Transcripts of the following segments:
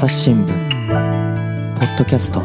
朝日新聞ポッドキャスト。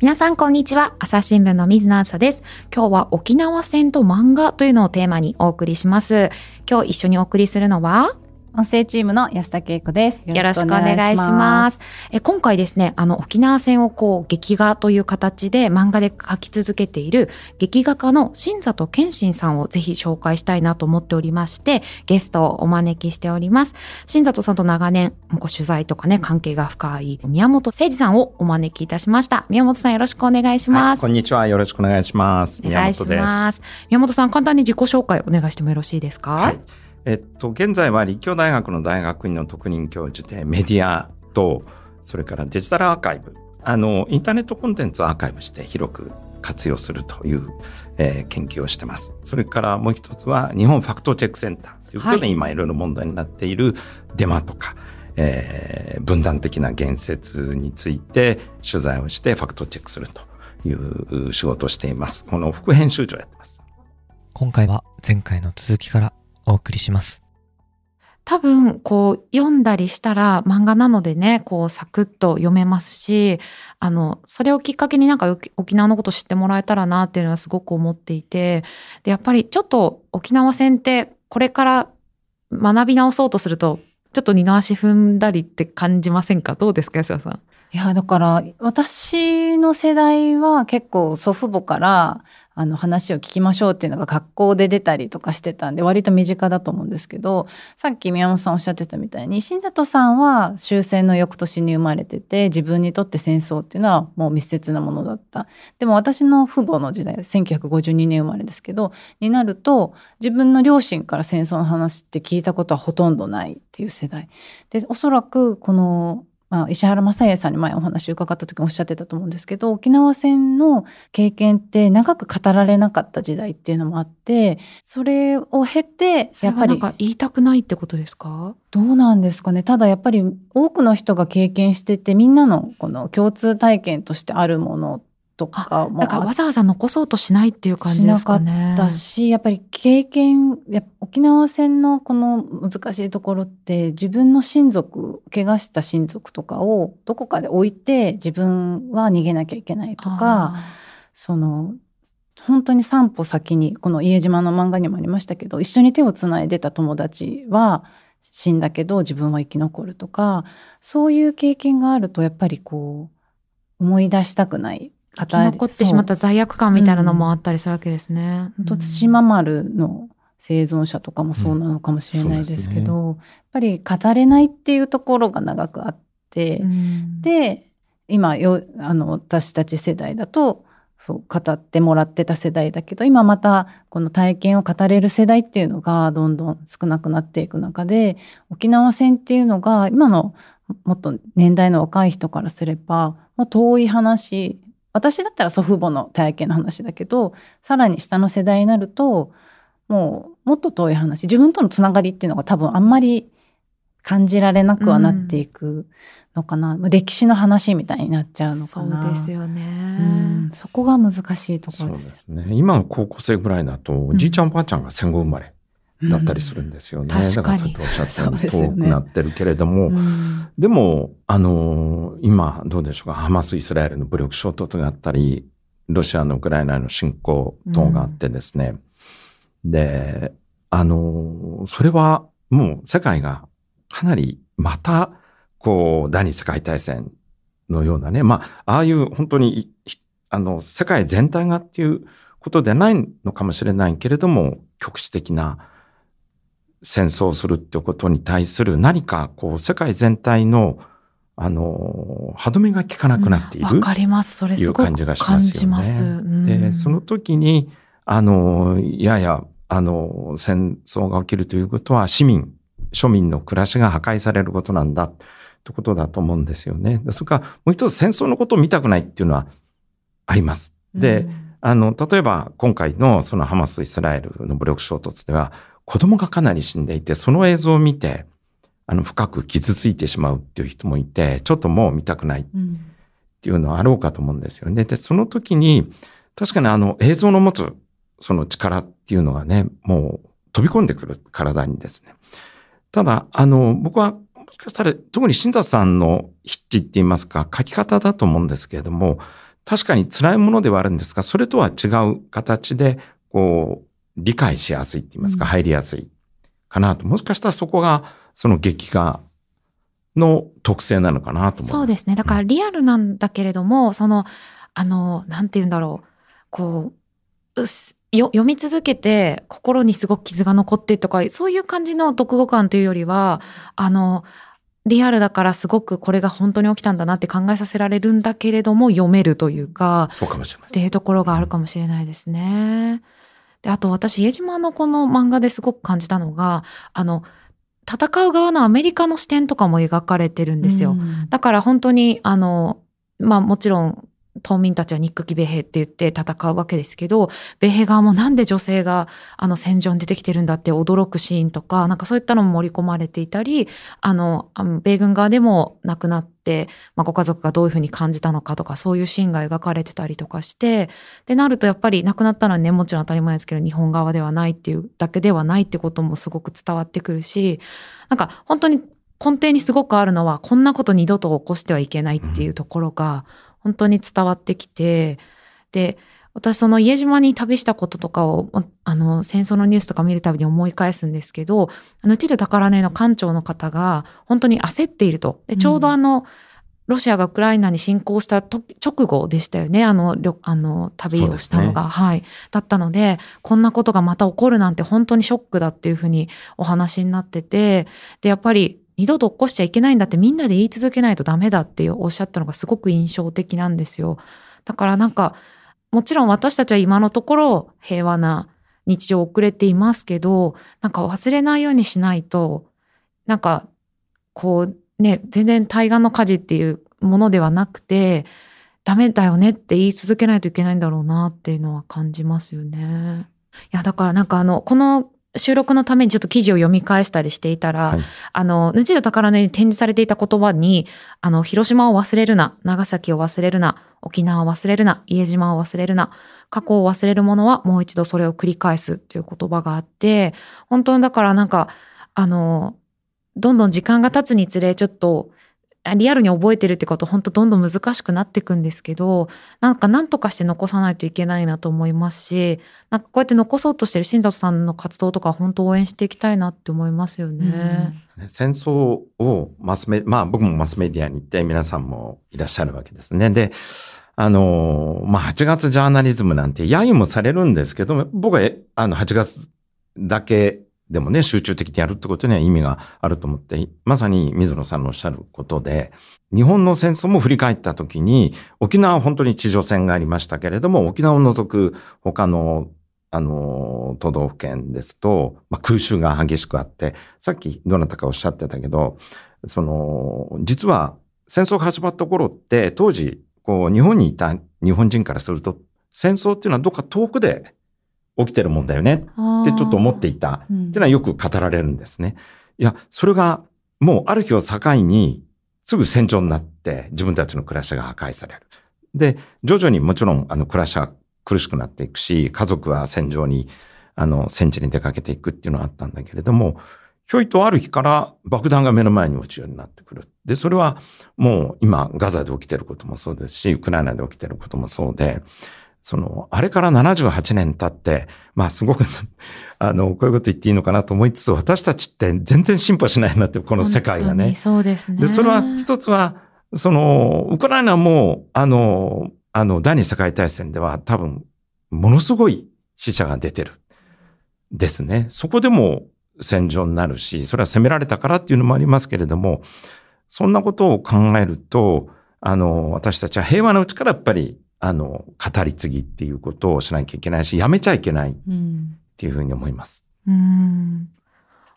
皆さんこんにちは。朝日新聞の水野あさです。今日は沖縄戦と漫画というのをテーマにお送りします。今日一緒にお送りするのは音声チームの安田恵子です。よろしくお願いします。え今回ですね、あの沖縄戦をこう劇画という形で漫画で描き続けている劇画家の新里健信さんをぜひ紹介したいなと思っておりまして、ゲストをお招きしております。新里さんと長年ご取材とかね、関係が深い宮本誠二さんをお招きいたしました。宮本さんよろしくお願いします。はい、こんにちは。よろしくお願いします。お願いします。宮本さん、簡単に自己紹介お願いしてもよろしいですか？はい。えっと、現在は立教大学の大学院の特任教授でメディアと、それからデジタルアーカイブ、あの、インターネットコンテンツをアーカイブして広く活用するという、えー、研究をしてます。それからもう一つは日本ファクトチェックセンターということで、はい、今いろいろ問題になっているデマとか、えー、分断的な言説について取材をしてファクトチェックするという仕事をしています。この副編集長やってます。今回は前回の続きからお送りします。多分こう読んだりしたら漫画なのでねこうサクッと読めますしあのそれをきっかけになんか沖縄のこと知ってもらえたらなっていうのはすごく思っていてでやっぱりちょっと沖縄戦ってこれから学び直そうとするとちょっと二の足踏んだりって感じませんか？どうですか安田さん。いやだから私の世代は結構祖父母からあの話を聞きましょうっていうのが学校で出たりとかしてたんで割と身近だと思うんですけどさっき宮本さんおっしゃってたみたいに新里さんは終戦の翌年に生まれてて自分にとって戦争っていうのはもう密接なものだった。でも私の父母の時代1952年生まれですけどになると自分の両親から戦争の話って聞いたことはほとんどないっていう世代。でおそらくこのまあ、石原正恵さんに前お話伺った時もおっしゃってたと思うんですけど沖縄戦の経験って長く語られなかった時代っていうのもあってそれを経てやっぱり言いたくないってことですか？どうなんですかね。ただやっぱり多くの人が経験しててみんなのこの共通体験としてあるものとかもだからわざわざ残そうとしないっていう感じですかね。しなかったしやっぱり経験や沖縄戦のこの難しいところって自分の親族怪我した親族とかをどこかで置いて自分は逃げなきゃいけないとかその本当に3歩先にこの「家島」の漫画にもありましたけど一緒に手をつないでた友達は死んだけど自分は生き残るとかそういう経験があるとやっぱりこう思い出したくない生き残ってしまった罪悪感みたいなのもあったりするわけですね。う。ん、対馬丸の生存者とかもそうなのかもしれないですけど、うん。ね、やっぱり語れないっていうところが長くあって、うん、で今よあの私たち世代だとそう語ってもらってた世代だけど今またこの体験を語れる世代っていうのがどんどん少なくなっていく中で沖縄戦っていうのが今のもっと年代の若い人からすればもう遠い話私だったら祖父母の体験の話だけどさらに下の世代になるともうもっと遠い話自分とのつながりっていうのが多分あんまり感じられなくはなっていくのかな、うん、歴史の話みたいになっちゃうのかな。そうですよね、うん、そこが難しいところです。そうですね。今の高校生ぐらいだと、おじいちゃんおばあちゃんが戦後生まれだったりするんですよね。うん、だからさっきおっしゃったように遠くなってるけれども、でね。うん、でも、あのー、今どうでしょうか、ハマス・イスラエルの武力衝突があったり、ロシアのウクライナへの侵攻等があってですね、うん、で、あのー、それはもう世界がかなりまた、こう、第二次世界大戦のようなね、まあ、ああいう本当に、あの、世界全体がっていうことではないのかもしれないけれども、局地的な戦争をするってことに対する何かこう世界全体のあの歯止めが効かなくなっている、わ、うん、かりますそれいう感じがしますよね。うん、でその時にあのいややあの戦争が起きるということは市民庶民の暮らしが破壊されることなんだということだと思うんですよね。それからもう一つ戦争のことを見たくないっていうのはあります。で、うん、あの例えば今回のそのハマス・イスラエルの武力衝突では子供がかなり死んでいて、その映像を見て、あの、深く傷ついてしまうっていう人もいて、ちょっともう見たくないっていうのはあろうかと思うんですよね。で、その時に、確かにあの、映像の持つ、その力っていうのがね、もう飛び込んでくる体にですね。ただ、あの、僕は、もしかしたら、特に新田さんの筆致って言いますか、書き方だと思うんですけれども、確かに辛いものではあるんですが、それとは違う形で、こう、理解しやすいって言いますか、入りやすいかなと。もしかしたらそこが、その劇画の特性なのかなと思そうですね。だからリアルなんだけれども、うん、その、あの、なんて言うんだろう。こう、うよ読み続けて心にすごく傷が残ってとか、そういう感じの読後感というよりは、あの、リアルだからすごくこれが本当に起きたんだなって考えさせられるんだけれども読めるというか、そうかもしれない。っていうところがあるかもしれないですね。で、あと私、家島のこの漫画ですごく感じたのが、あの、戦う側のアメリカの視点とかも描かれてるんですよ。だから本当に、あの、まあもちろん島民たちは憎き米兵って言って戦うわけですけど、米兵側もなんで女性があの戦場に出てきてるんだって驚くシーンとか、なんかそういったのも盛り込まれていたり、あの、米軍側でも亡くなって、まあ、ご家族がどういうふうに感じたのかとか、そういうシーンが描かれてたりとかして、で、なるとやっぱり亡くなったのはね、もちろん当たり前ですけど、日本側ではないっていうだけではないってこともすごく伝わってくるし、なんか本当に根底にすごくあるのは、こんなこと二度と起こしてはいけないっていうところが、うん本当に伝わってきて、で、私その家島に旅したこととかを、あの、戦争のニュースとか見るたびに思い返すんですけど、あの、チル宝根の館長の方が本当に焦っていると。で、ちょうどあの、うん、ロシアがウクライナに侵攻した直後でしたよね。あの、あの、旅をしたのが、ね、はい。だったので、こんなことがまた起こるなんて本当にショックだっていうふうにお話になってて、で、やっぱり二度と起こしちゃいけないんだってみんなで言い続けないとダメだっておっしゃったのがすごく印象的なんですよ。だからなんか、もちろん私たちは今のところ平和な日常を送れていますけど、なんか忘れないようにしないと、なんか、こうね、全然対岸の火事っていうものではなくて、ダメだよねって言い続けないといけないんだろうなっていうのは感じますよね。いや、だからなんかあの、この収録のためにちょっと記事を読み返したりしていたら、はい、あの、ヌチド宝のに展示されていた言葉に、あの、広島を忘れるな、長崎を忘れるな、沖縄を忘れるな、家島を忘れるな、過去を忘れるものはもう一度それを繰り返すっていう言葉があって、本当にだからなんか、あの、どんどん時間が経つにつれ、ちょっと、リアルに覚えてるってこと本当どんどん難しくなっていくんですけどなんか何とかして残さないといけないなと思いますしなんかこうやって残そうとしてる新里さんの活動とか本当応援していきたいなって思いますよね。戦争をマスメまあ僕もマスメディアに行って皆さんもいらっしゃるわけですね。であのまあ8月ジャーナリズムなんて揶揄もされるんですけど僕はあの8月だけでもね、集中的にやるってことには意味があると思って、まさに水野さんのおっしゃることで、日本の戦争も振り返った時に、沖縄は本当に地上戦がありましたけれども、沖縄を除く他のあの、都道府県ですと、まあ、空襲が激しくあって、さっきどなたかおっしゃってたけど、その、実は戦争が始まった頃って、当時、こう、日本にいた日本人からすると、戦争っていうのはどっか遠くで起きてるもんだよねってちょっと思っていたっていうのはよく語られるんですね。いや、それがもうある日を境にすぐ戦場になって自分たちの暮らしが破壊される。で、徐々にもちろんあの暮らしは苦しくなっていくし、家族は戦場に、あの、戦地に出かけていくっていうのはあったんだけれども、ひょいとある日から爆弾が目の前に落ちるようになってくる。で、それはもう今ガザで起きてることもそうですし、ウクライナで起きてることもそうで、その、あれから78年経って、まあすごく あの、こういうこと言っていいのかなと思いつつ、私たちって全然進歩しないなって、この世界がね。そうですね。で、それは一つは、その、ウクライナも、あの、あの、第二次世界大戦では多分、ものすごい死者が出てる。ですね。そこでも戦場になるし、それは攻められたからっていうのもありますけれども、そんなことを考えると、あの、私たちは平和のうちからやっぱりあの、語り継ぎっていうことをしなきゃいけないし、やめちゃいけないっていうふうに思います。うん、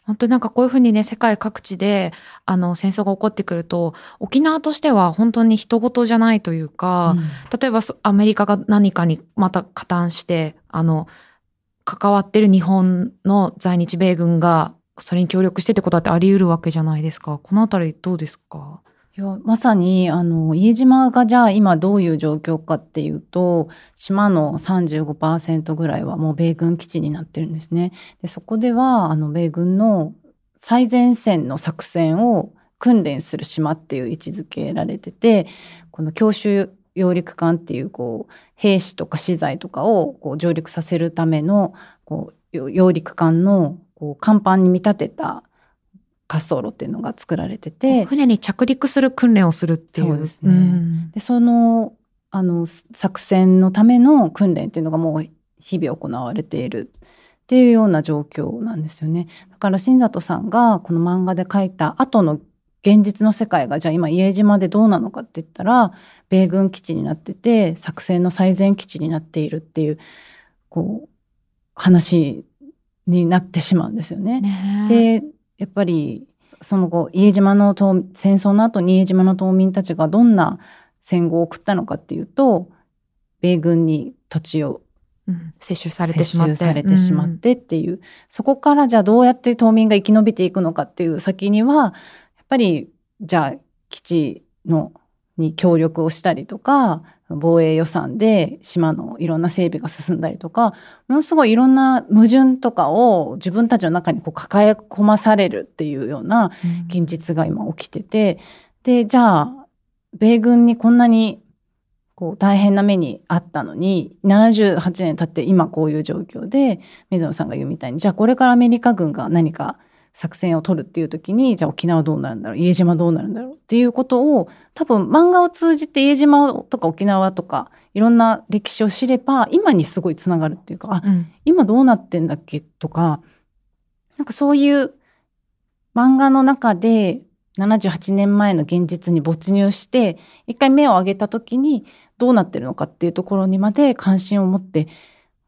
本当になんかこういうふうにね、世界各地で、あの、戦争が起こってくると、沖縄としては本当に人事じゃないというか、うん、例えばアメリカが何かにまた加担して、あの、関わってる日本の在日米軍がそれに協力してってことだってあり得るわけじゃないですか。このあたりどうですか？やまさにあの家島がじゃあ今どういう状況かっていうと島の35%ぐらいはもう米軍基地になってるんですね。でそこではあの米軍の最前線の作戦を訓練する島っていう位置づけられててこの強襲揚陸艦っていうこう兵士とか資材とかをこう上陸させるためのこう揚陸艦のこう甲板に見立てた滑走路っていうのが作られてて。船に着陸する訓練をするっていう。そうですね、うん、でそのあの作戦のための訓練っていうのがもう日々行われているっていうような状況なんですよね。だから新里さんがこの漫画で描いた後の現実の世界がじゃあ今家島でどうなのかって言ったら米軍基地になってて作戦の最前基地になっているっていうこう話になってしまうんですよね。ねでやっぱりその後家島の戦争の後に家島の島民たちがどんな戦後を送ったのかっていうと米軍に土地をうん、接種されてしまって。されてしまってっていう、うん、そこからじゃあどうやって島民が生き延びていくのかっていう先にはっぱりじゃあ基地のに協力をしたりとか防衛予算で島のいろんな整備が進んだりとかものすごいいろんな矛盾とかを自分たちの中にこう抱え込まされるっていうような現実が今起きてて、うん、でじゃあ米軍にこんなにこう大変な目にあったのに78年経って今こういう状況で水野さんが言うみたいにじゃあこれからアメリカ軍が何か作戦を取るっていう時にじゃあ沖縄どうなるんだろう家島どうなるんだろうっていうことを多分漫画を通じて家島とか沖縄とかいろんな歴史を知れば今にすごいつながるっていうかあ、うん、今どうなってんだっけとかなんかそういう漫画の中で78年前の現実に没入して一回目を上げた時にどうなってるのかっていうところにまで関心を持って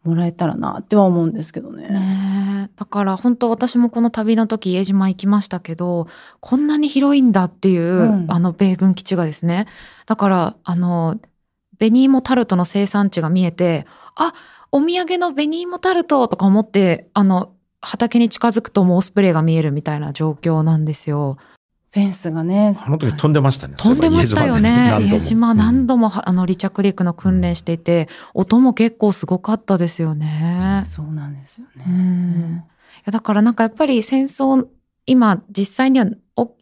もらえたらなっては思うんですけどね。ねだから本当私もこの旅の時家島行きましたけどこんなに広いんだっていう、うん、あの米軍基地がですねだからあの紅芋タルトの生産地が見えてあお土産の紅芋タルトとか思ってあの畑に近づくともうオスプレイが見えるみたいな状況なんですよ。フェンスがね。あの時飛んでましたね。飛んでましたよね。家島何度も、あの離着陸の訓練していて、音も結構すごかったですよね。そうなんですよね。いやだからなんかやっぱり戦争、今実際には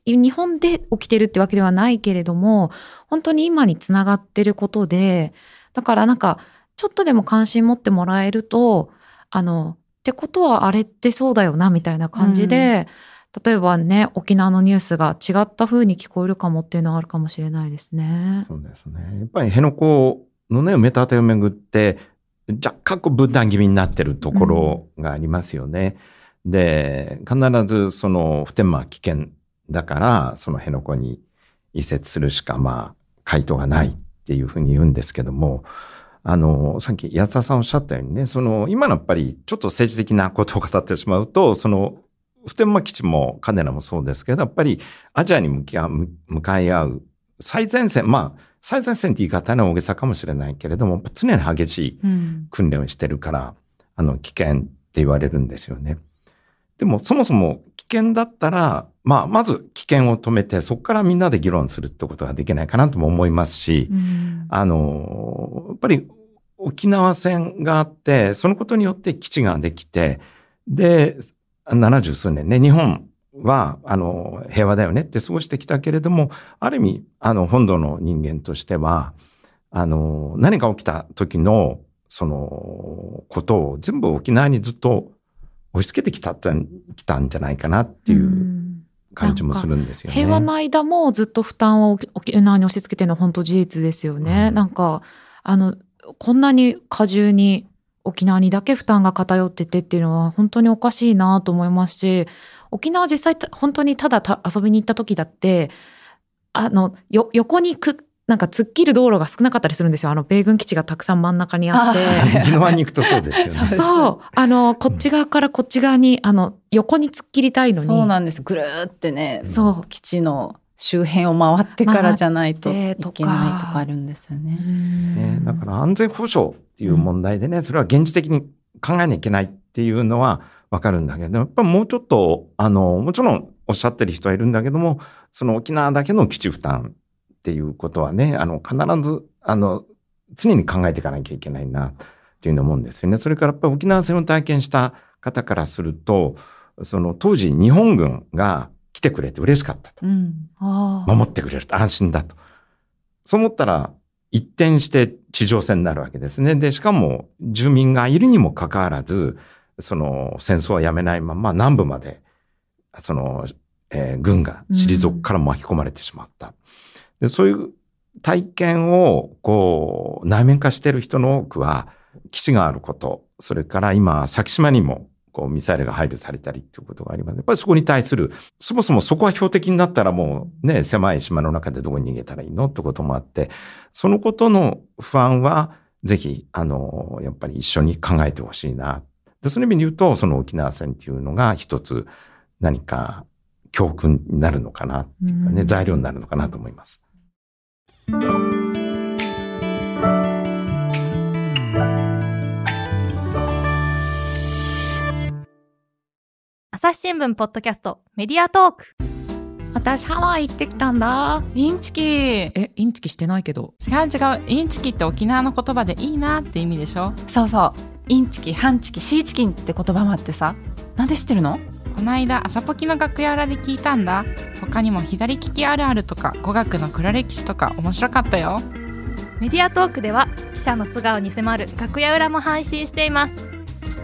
日本で起きてるってわけではないけれども、本当に今につながってることで、だからなんかちょっとでも関心持ってもらえると、あの、ってことはあれってそうだよなみたいな感じで、うん例えばね沖縄のニュースが違った風に聞こえるかもっていうのはあるかもしれないですね。そうですねやっぱり辺野古のね埋め立てをめぐって若干こう分断気味になってるところがありますよね。うん、で必ずその普天間危険だからその辺野古に移設するしかまあ回答がないっていうふうに言うんですけども。あの、さっき安田さんおっしゃったようにね、その、今のやっぱりちょっと政治的なことを語ってしまうと、その、普天間基地もカネラもそうですけど、やっぱりアジアに向き合う、向かい合う最前線、まあ、最前線って言い方は大げさかもしれないけれども、常に激しい訓練をしてるから、うん、あの、危険って言われるんですよね。でも、そもそも危険だったら、まあ、まず危険を止めて、そこからみんなで議論するってことができないかなとも思いますし、うん、あの、やっぱり沖縄戦があって、そのことによって基地ができて、で、七十数年ね、日本は、あの、平和だよねって過ごしてきたけれども、ある意味、あの、本土の人間としては、あの、何か起きた時の、その、ことを全部沖縄にずっと押し付けてきた、きたんじゃないかなっていう感じもするんですよね。平和の間もずっと負担を沖縄に押し付けてるのは本当事実ですよね。うん、なんか、あの、こんなに過重に沖縄にだけ負担が偏っててっていうのは本当におかしいなと思いますし沖縄実際本当にただ遊びに行った時だってあのよ横にくなんか突っ切る道路が少なかったりするんですよ。あの米軍基地がたくさん真ん中にあって。沖縄に行くとそうですよね。そう。あの、こっち側からこっち側に、あの、横に突っ切りたいのに。そうなんです。ぐるーってね。そう。基地の周辺を回ってからじゃないといけないとかあるんですよね。ねだから安全保障っていう問題でね、それは現実的に考えなきゃいけないっていうのはわかるんだけど、やっぱもうちょっと、あの、もちろんおっしゃってる人はいるんだけども、その沖縄だけの基地負担っていうことはね、あの、必ず、あの、常に考えていかなきゃいけないな、っていうの思うんですよね。それからやっぱり沖縄戦を体験した方からすると、その当時日本軍が来てくれて嬉しかったと。うん、守ってくれると安心だと。そう思ったら一転して地上戦になるわけですね。で、しかも住民がいるにもかかわらず、その戦争はやめないまま南部まで、その、えー、軍が退くから巻き込まれてしまった。うん、でそういう体験をこう内面化している人の多くは基地があること、それから今先島にもこうミサイルが配備されたりっていうことがあります。やっぱりそこに対する、そもそもそこは標的になったらもうね、狭い島の中でどこに逃げたらいいのってこともあって、そのことの不安は、ぜひ、あの、やっぱり一緒に考えてほしいな。で、その意味で言うと、その沖縄戦っていうのが一つ何か教訓になるのかなっていうかね、材料になるのかなと思います。朝日新聞ポッドキャストメディアトーク。私ハワイ行ってきたんだ。インチキ。えインチキしてないけど。違う違うインチキって沖縄の言葉でいいなって意味でしょ？そうそう。インチキハンチキシーチキンって言葉もあってさ。なんで知ってるの？この間朝ポキの楽屋裏で聞いたんだ。他にも左利きあるあるとか語学の黒歴史とか面白かったよ。メディアトークでは記者の素顔に迫る楽屋裏も配信しています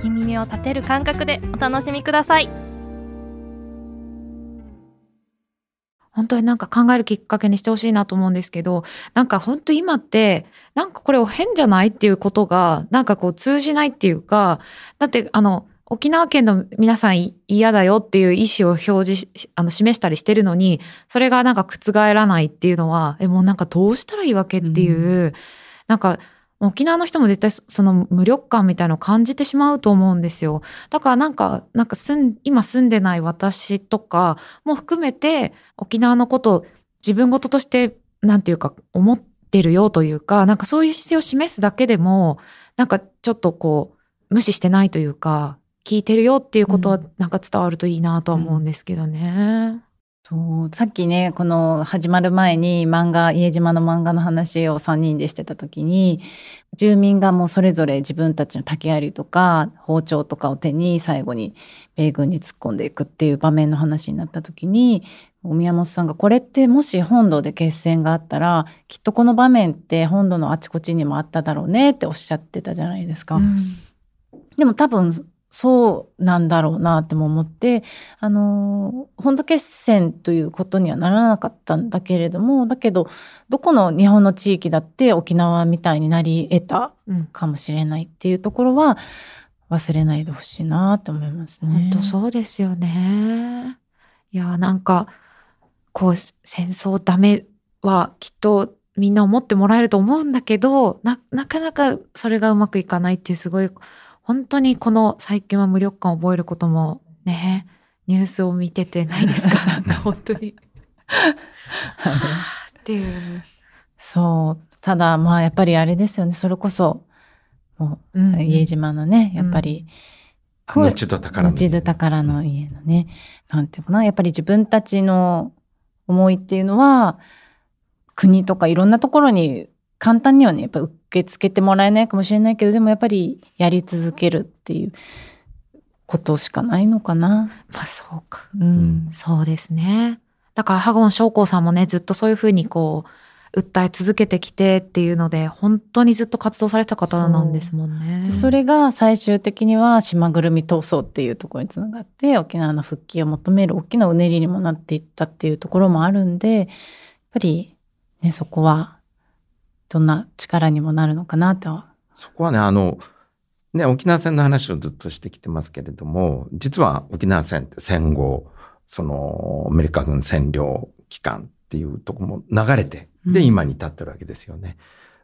聞き耳を立てる感覚でお楽しみください。本当になんか考えるきっかけにしてほしいなと思うんですけど、なんか本当今って、なんかこれを変じゃないっていうことが、なんかこう通じないっていうか、だってあの、沖縄県の皆さん嫌だよっていう意思を表示、あの、示したりしてるのに、それがなんか覆らないっていうのは、え、もうなんかどうしたらいいわけっていう、うん、なんか沖縄の人も絶対その無力感みたいのを感じてしまうと思うんですよ。だからなんか、なんか住ん、今住んでない私とかも含めて沖縄のこと自分事として、なんていうか思ってるよというか、なんかそういう姿勢を示すだけでも、なんかちょっとこう、無視してないというか、聞いてるよっていうことはなんか伝わるといいなとは思うんですけどね。うんそうさっきねこの始まる前に漫画家島の漫画の話を3人でしてた時に住民がもうそれぞれ自分たちの竹槍とか包丁とかを手に最後に米軍に突っ込んでいくっていう場面の話になった時に宮本さんがこれってもし本土で決戦があったらきっとこの場面って本土のあちこちにもあっただろうねっておっしゃってたじゃないですか。うん、でも多分そうなんだろうなっても思って、あの、本土決戦ということにはならなかったんだけれども、だけど、どこの日本の地域だって沖縄みたいになり得たかもしれないっていうところは忘れないでほしいなって思いますね。本当そうですよね。いや、なんか、こう、戦争ダメはきっとみんな思ってもらえると思うんだけど、な、なかなかそれがうまくいかないっていうすごい本当にこの最近は無力感を覚えることもね、ニュースを見ててないですか？なんか本当に。っていう。そう。ただまあやっぱりあれですよね。それこそ、もう、うん、家島のね、やっぱり、うん、後戸宝の。後宝の家のね、なんていうかな。やっぱり自分たちの思いっていうのは、国とかいろんなところに簡単にはね、やっぱ受け付けてもらえないかもしれないけど、でもやっぱりやり続けるっていうことしかないのかな。まあそうか。うん。そうですね。だから、ハゴン将校さんもね、ずっとそういうふうにこう、訴え続けてきてっていうので、本当にずっと活動された方なんですもんね。それが最終的には島ぐるみ闘争っていうところにつながって、沖縄の復帰を求める大きなうねりにもなっていったっていうところもあるんで、やっぱりね、そこはどんな力にもなるのかなと。そこはね、あの、ね、沖縄戦の話をずっとしてきてますけれども、実は沖縄戦って戦後、そのアメリカ軍占領期間っていうとこも流れて、で、今に至ってるわけですよね。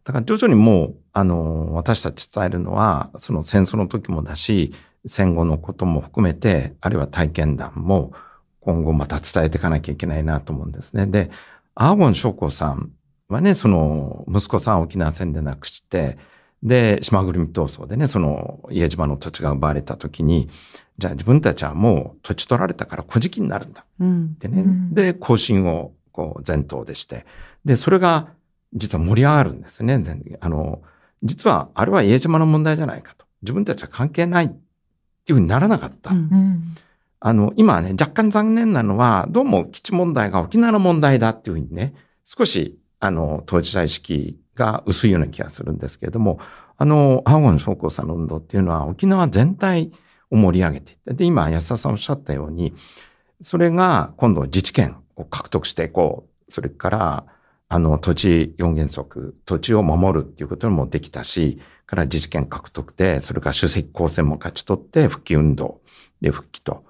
だから徐々にもう、あの、私たち伝えるのは、その戦争の時もだし、戦後のことも含めて、あるいは体験談も今後また伝えていかなきゃいけないなと思うんですね。で、アーゴン将校さんはね、その、息子さん沖縄戦で亡くして、で、島ぐるみ闘争でね、その、家島の土地が奪われた時に、じゃあ自分たちはもう土地取られたから古事記になるんだ。うん、でね、うん、で、行進をこう前頭でして、で、それが実は盛り上がるんですね。あの、実はあれは家島の問題じゃないかと。自分たちは関係ないっていうふうにならなかった。うん、あの、今はね、若干残念なのは、どうも基地問題が沖縄の問題だっていうふうにね、少し、あの、当事者意識が薄いような気がするんですけれども、あの、青ゴン将校さんの運動っていうのは沖縄全体を盛り上げていった。で、今、安田さんおっしゃったように、それが今度自治権を獲得していこう。それから、あの、土地四原則、土地を守るっていうこともできたし、から自治権獲得で、それから主席公選も勝ち取って復帰運動で復帰と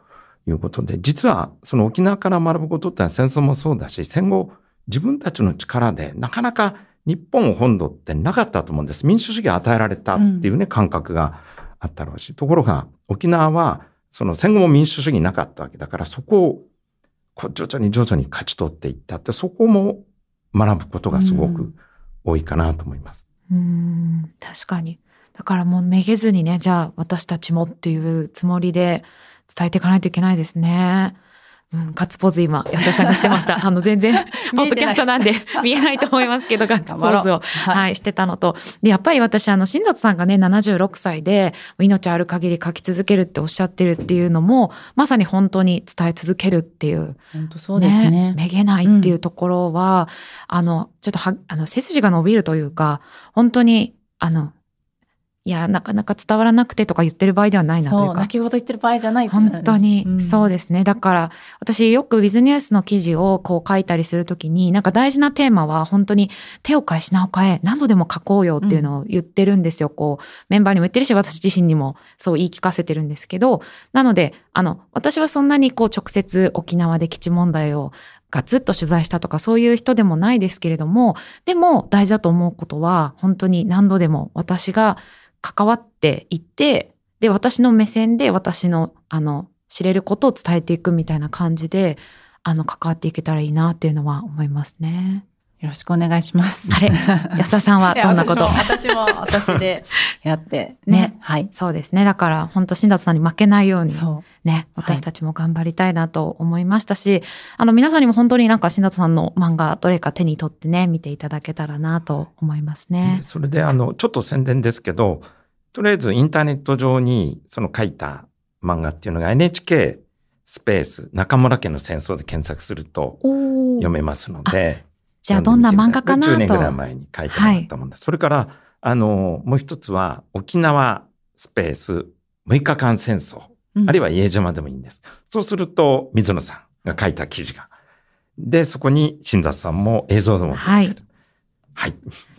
いうことで、実はその沖縄から学ぶことってのは戦争もそうだし、戦後自分たちの力でなかなか日本本土ってなかったと思うんです。民主主義が与えられたっていうね、うん、感覚があったろうし。ところが沖縄はその戦後も民主主義なかったわけだから、そこを徐々に徐々に勝ち取っていったって、そこも学ぶことがすごく多いかなと思います。うん、確かに。だからもうめげずにね、じゃあ私たちもっていうつもりで伝えていかないといけないですね。うん、ガッツポーズ今、安田さんがしてました。あの、全然、ポッドキャストなんで 見えないと思いますけど、ガッツポーズを、はい、してたのと。で、やっぱり私、あの、新里さんがね、76歳で、命ある限り書き続けるっておっしゃってるっていうのも、まさに本当に伝え続けるっていう。本当そうですね。ねめげないっていうところは、うん、あの、ちょっとは、あの、背筋が伸びるというか、本当に、あの、いや、なかなか伝わらなくてとか言ってる場合ではないなというか。泣き言言ってる場合じゃない本当に、そうですね。だから、私よくウィズニュースの記事をこう書いたりするときに、なんか大事なテーマは本当に手を変え品を変え、何度でも書こうよっていうのを言ってるんですよ。うん、こう、メンバーにも言ってるし、私自身にもそう言い聞かせてるんですけど、なので、あの、私はそんなにこう直接沖縄で基地問題をガツッと取材したとかそういう人でもないですけれども、でも大事だと思うことは、本当に何度でも私が関わっていって、で、私の目線で私の、あの、知れることを伝えていくみたいな感じで、あの、関わっていけたらいいなっていうのは思いますね。よろしくお願いします。あれ？安田さんはどんなこと？私も私で やってね、ね。はい。そうですね。だから、本当新里さんに負けないように、ね、私たちも頑張りたいなと思いましたし、はい、あの、皆さんにも本当になんか新里さんの漫画、どれか手に取ってね、見ていただけたらなと思いますね。それで、あの、ちょっと宣伝ですけど、とりあえずインターネット上にその書いた漫画っていうのが NHK スペース中村家の戦争で検索すると読めますので。じゃあどんな漫画かなと。10年ぐらい前に書いてもらったもんです。はい、それから、あの、もう一つは沖縄スペース6日間戦争、うん、あるいは家島でもいいんです。そうすると水野さんが書いた記事が。で、そこに新雑さんも映像でも。はい。はい。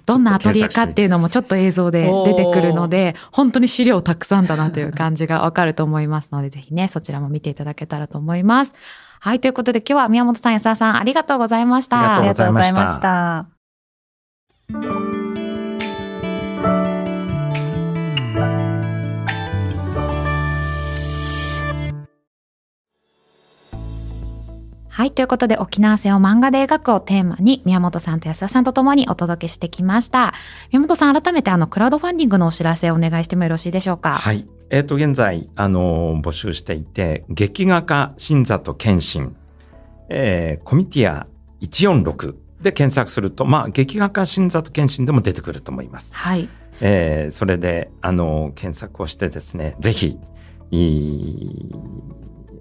どんなアトリエかっていうのもちょっと映像で出てくるので、本当に資料たくさんだなという感じがわかると思いますので、ぜひね、そちらも見ていただけたらと思います。はい、ということで今日は宮本さん、安田さん、ありがとうございました。ありがとうございました。はい。ということで、沖縄戦を漫画で描くをテーマに、宮本さんと安田さんと共にお届けしてきました。宮本さん、改めてあの、クラウドファンディングのお知らせをお願いしてもよろしいでしょうか？はい。えっ、ー、と、現在、あのー、募集していて、劇画家、新里健信、えー、コミティア146で検索すると、まあ、劇画家、新里健信でも出てくると思います。はい。えー、それで、あのー、検索をしてですね、ぜひ、いい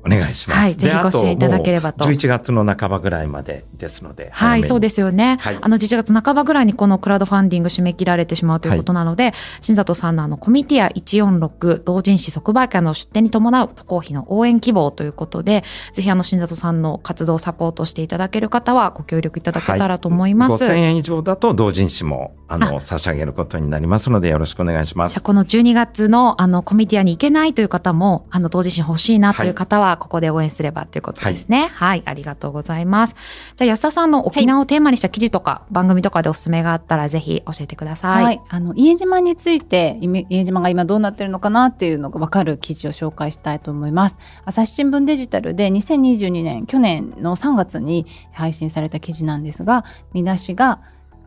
お願いします。はい、ぜひご支援いただければと。11月の半ばぐらいまでですので。はい、そうですよね。はい、あの、11月半ばぐらいにこのクラウドファンディング締め切られてしまうということなので、はい、新里さんのあの、コミティア146同人誌即売会の出展に伴う渡航費の応援希望ということで、ぜひあの、新里さんの活動をサポートしていただける方はご協力いただけたらと思います。はい、5000円以上だと同人誌も、あの、差し上げることになりますので、よろしくお願いします。じゃこの12月のあの、コミティアに行けないという方も、あの、同人誌欲しいなという方は、ここで応援すればばということですね、はい。はい。ありがとうございます。じゃあ安田さんの沖縄をテーマにした記事とか、はい、番組とかでおすすめがあったらぜひ教えてください。はい。あの、家島について、家島が今どうなってるのかなっていうのがわかる記事を紹介したいと思います。朝日新聞デジタルで2022年、去年の3月に配信された記事なんですが、見出しが、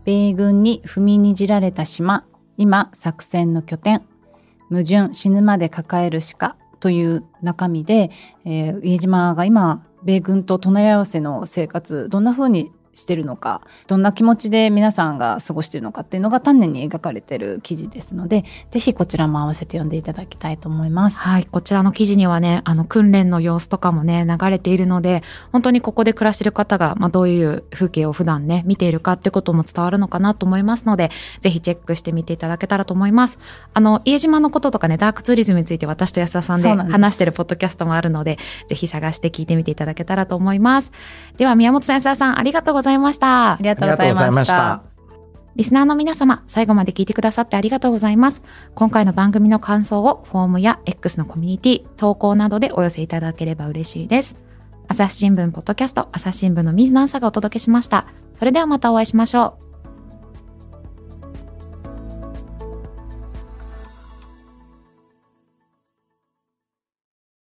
米軍に踏みにじられた島、今作戦の拠点、矛盾死ぬまで抱える鹿という中身で、えー、家島が今米軍と隣り合わせの生活どんな風にしてるのかどんな気持ちで皆さんが過ごしてるのかっていうのが丹念に描かれてる記事ですのでぜひこちらも合わせて読んでいただきたいと思います。はいこちらの記事にはねあの訓練の様子とかもね流れているので本当にここで暮らしてる方が、まあ、どういう風景を普段ね見ているかってことも伝わるのかなと思いますのでぜひチェックしてみていただけたらと思います。あの家島のこととかねダークツーリズムについて私と安田さんで話してるポッドキャストもあるのでぜひ探して聞いてみていただけたらと思います。では宮本さん安田さんありがとうございました。ありがとうございました。リスナーの皆様、最後まで聞いてくださってありがとうございます。今回の番組の感想をフォームや X のコミュニティ、投稿などでお寄せいただければ嬉しいです。朝日新聞ポッドキャスト、朝日新聞の水野朝がお届けしました。それではまたお会いしましょう。